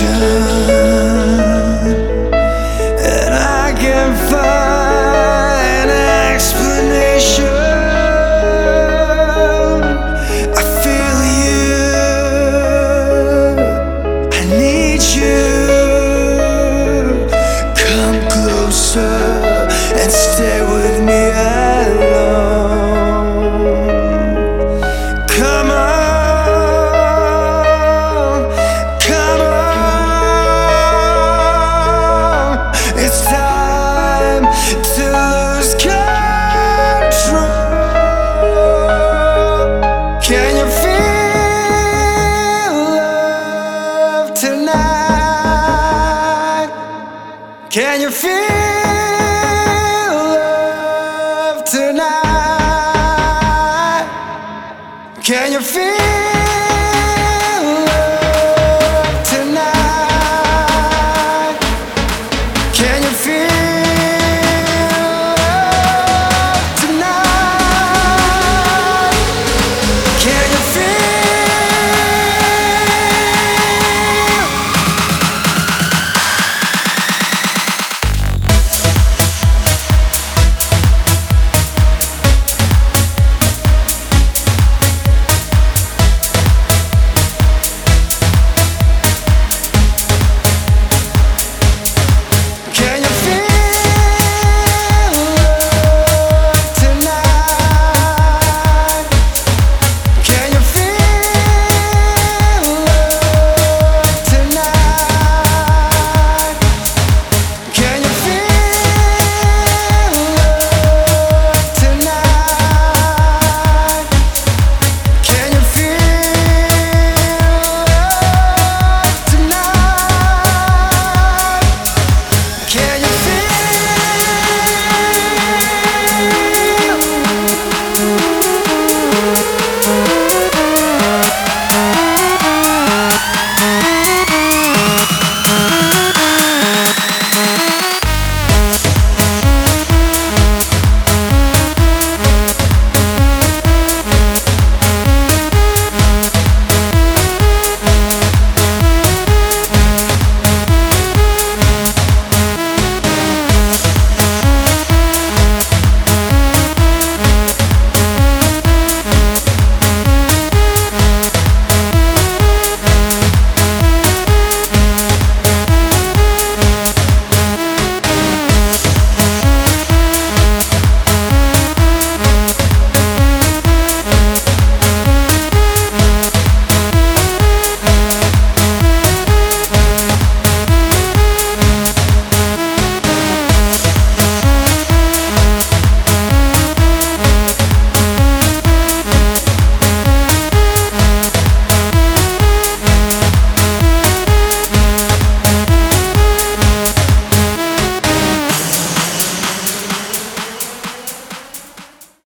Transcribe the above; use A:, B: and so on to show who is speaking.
A: Revolution Can you feel love tonight? Can you feel? Love tonight? Can you feel